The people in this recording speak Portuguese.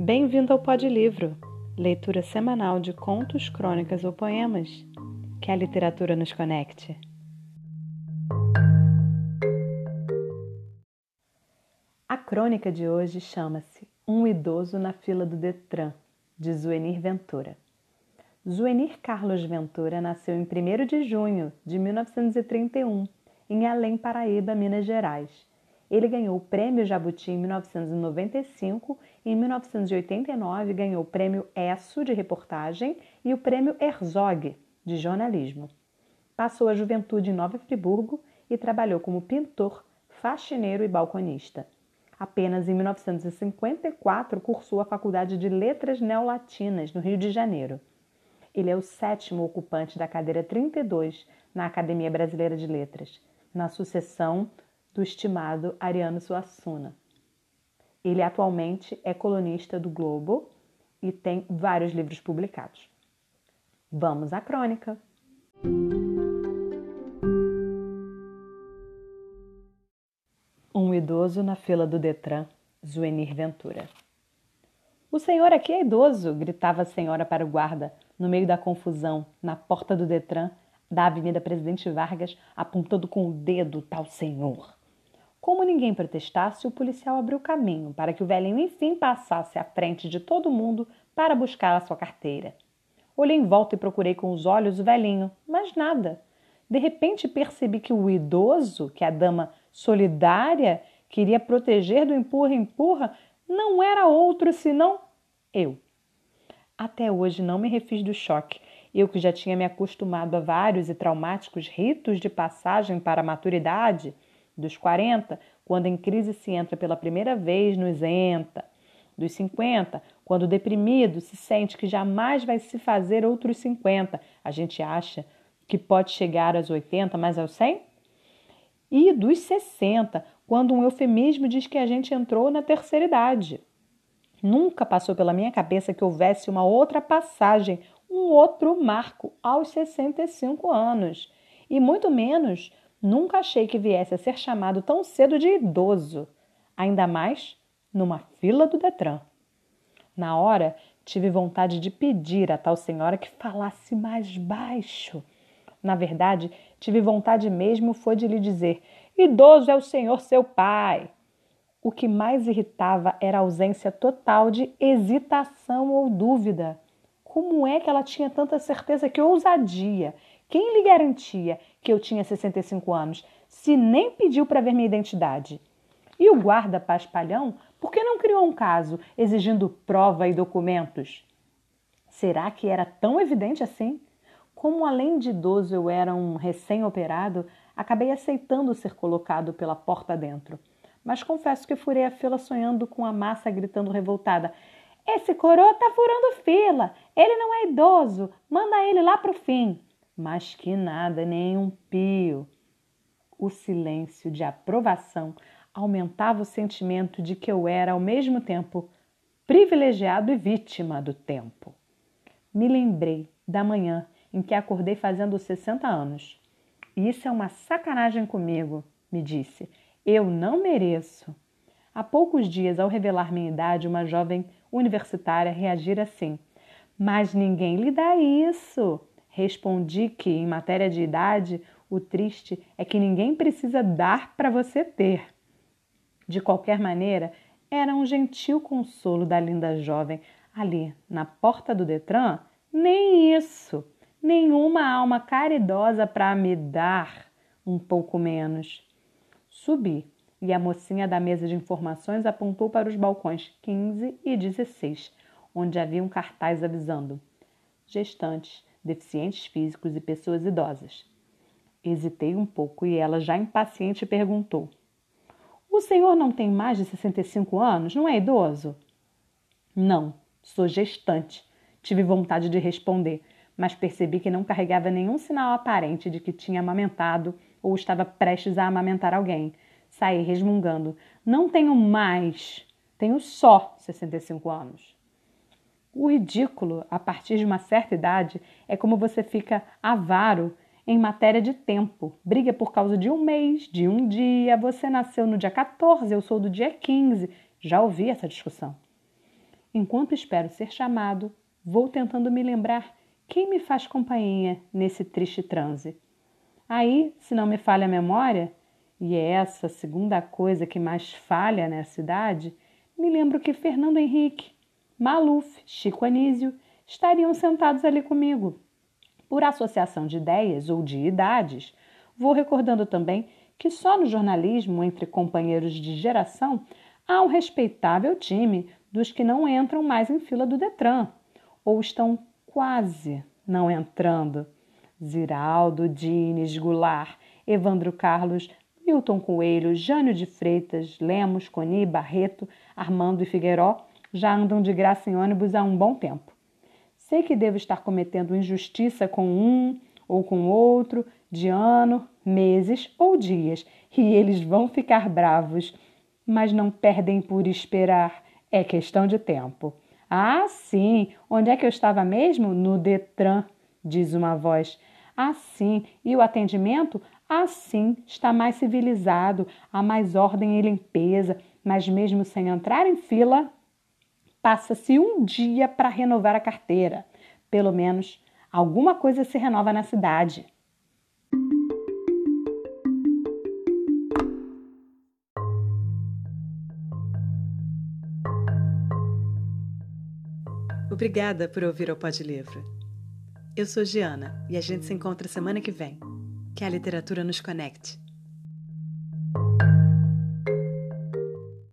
Bem-vindo ao Pod Livro, leitura semanal de contos, crônicas ou poemas. Que a literatura nos conecte. A crônica de hoje chama-se Um idoso na fila do Detran, de Zuenir Ventura. Zuenir Carlos Ventura nasceu em 1 de junho de 1931, em Além Paraíba, Minas Gerais ele ganhou o Prêmio Jabuti em 1995 e em 1989 ganhou o Prêmio ESSO de reportagem e o Prêmio Herzog de jornalismo. Passou a juventude em Nova Friburgo e trabalhou como pintor, faxineiro e balconista. Apenas em 1954 cursou a Faculdade de Letras Neolatinas, no Rio de Janeiro. Ele é o sétimo ocupante da cadeira 32 na Academia Brasileira de Letras, na sucessão do estimado Ariano Suassuna. Ele atualmente é colunista do Globo e tem vários livros publicados. Vamos à crônica! Um idoso na fila do Detran, Zuenir Ventura. O senhor aqui é idoso, gritava a senhora para o guarda, no meio da confusão, na porta do Detran da Avenida Presidente Vargas, apontando com o dedo tal senhor. Como ninguém protestasse, o policial abriu caminho para que o velhinho enfim passasse à frente de todo mundo para buscar a sua carteira. Olhei em volta e procurei com os olhos o velhinho, mas nada. De repente percebi que o idoso, que a dama solidária queria proteger do empurra-empurra, não era outro senão eu. Até hoje não me refiz do choque. Eu que já tinha me acostumado a vários e traumáticos ritos de passagem para a maturidade, dos 40, quando em crise se entra pela primeira vez no isenta. Dos 50, quando deprimido se sente que jamais vai se fazer outros 50. A gente acha que pode chegar aos 80, mas aos 100? E dos 60, quando um eufemismo diz que a gente entrou na terceira idade. Nunca passou pela minha cabeça que houvesse uma outra passagem, um outro marco aos 65 anos. E muito menos Nunca achei que viesse a ser chamado tão cedo de idoso, ainda mais numa fila do Detran. Na hora, tive vontade de pedir à tal senhora que falasse mais baixo. Na verdade, tive vontade mesmo foi de lhe dizer: Idoso é o senhor seu pai. O que mais irritava era a ausência total de hesitação ou dúvida. Como é que ela tinha tanta certeza que ousadia? Quem lhe garantia que eu tinha 65 anos, se nem pediu para ver minha identidade? E o guarda paspalhão, por que não criou um caso exigindo prova e documentos? Será que era tão evidente assim? Como além de idoso eu era um recém-operado, acabei aceitando ser colocado pela porta dentro. Mas confesso que furei a fila sonhando com a massa gritando revoltada: Esse coroa tá furando fila! Ele não é idoso! Manda ele lá pro fim! Mas que nada, nem um pio. O silêncio de aprovação aumentava o sentimento de que eu era, ao mesmo tempo, privilegiado e vítima do tempo. Me lembrei da manhã em que acordei fazendo 60 anos. Isso é uma sacanagem comigo, me disse. Eu não mereço. Há poucos dias, ao revelar minha idade, uma jovem universitária reagira assim: Mas ninguém lhe dá isso. Respondi que, em matéria de idade, o triste é que ninguém precisa dar para você ter. De qualquer maneira, era um gentil consolo da linda jovem ali na porta do Detran. Nem isso, nenhuma alma caridosa para me dar um pouco menos. Subi e a mocinha da mesa de informações apontou para os balcões 15 e 16, onde havia um cartaz avisando: gestantes deficientes físicos e pessoas idosas. Hesitei um pouco e ela, já impaciente, perguntou: O senhor não tem mais de 65 anos? Não é idoso? Não, sou gestante. Tive vontade de responder, mas percebi que não carregava nenhum sinal aparente de que tinha amamentado ou estava prestes a amamentar alguém. Saí resmungando: Não tenho mais, tenho só 65 anos. O ridículo, a partir de uma certa idade, é como você fica avaro em matéria de tempo. Briga por causa de um mês, de um dia. Você nasceu no dia 14, eu sou do dia 15. Já ouvi essa discussão. enquanto espero ser chamado, vou tentando me lembrar quem me faz companhia nesse triste transe. Aí, se não me falha a memória, e é essa segunda coisa que mais falha nessa idade, me lembro que Fernando Henrique, Maluf, Chico Anísio estariam sentados ali comigo. Por associação de ideias ou de idades, vou recordando também que só no jornalismo, entre companheiros de geração, há um respeitável time dos que não entram mais em fila do Detran, ou estão quase não entrando. Ziraldo, Dines, Goulart, Evandro Carlos, Milton Coelho, Jânio de Freitas, Lemos, Coni, Barreto, Armando e Figueiró já andam de graça em ônibus há um bom tempo. Sei que devo estar cometendo injustiça com um ou com outro, de ano, meses ou dias, e eles vão ficar bravos, mas não perdem por esperar, é questão de tempo. Ah, sim, onde é que eu estava mesmo? No Detran, diz uma voz. Assim, e o atendimento? Assim, está mais civilizado, há mais ordem e limpeza, mas mesmo sem entrar em fila, passa-se um dia para renovar a carteira. Pelo menos alguma coisa se renova na cidade. Obrigada por ouvir o Pod Livro. Eu sou Giana e a gente se encontra semana que vem. Que a literatura nos conecte.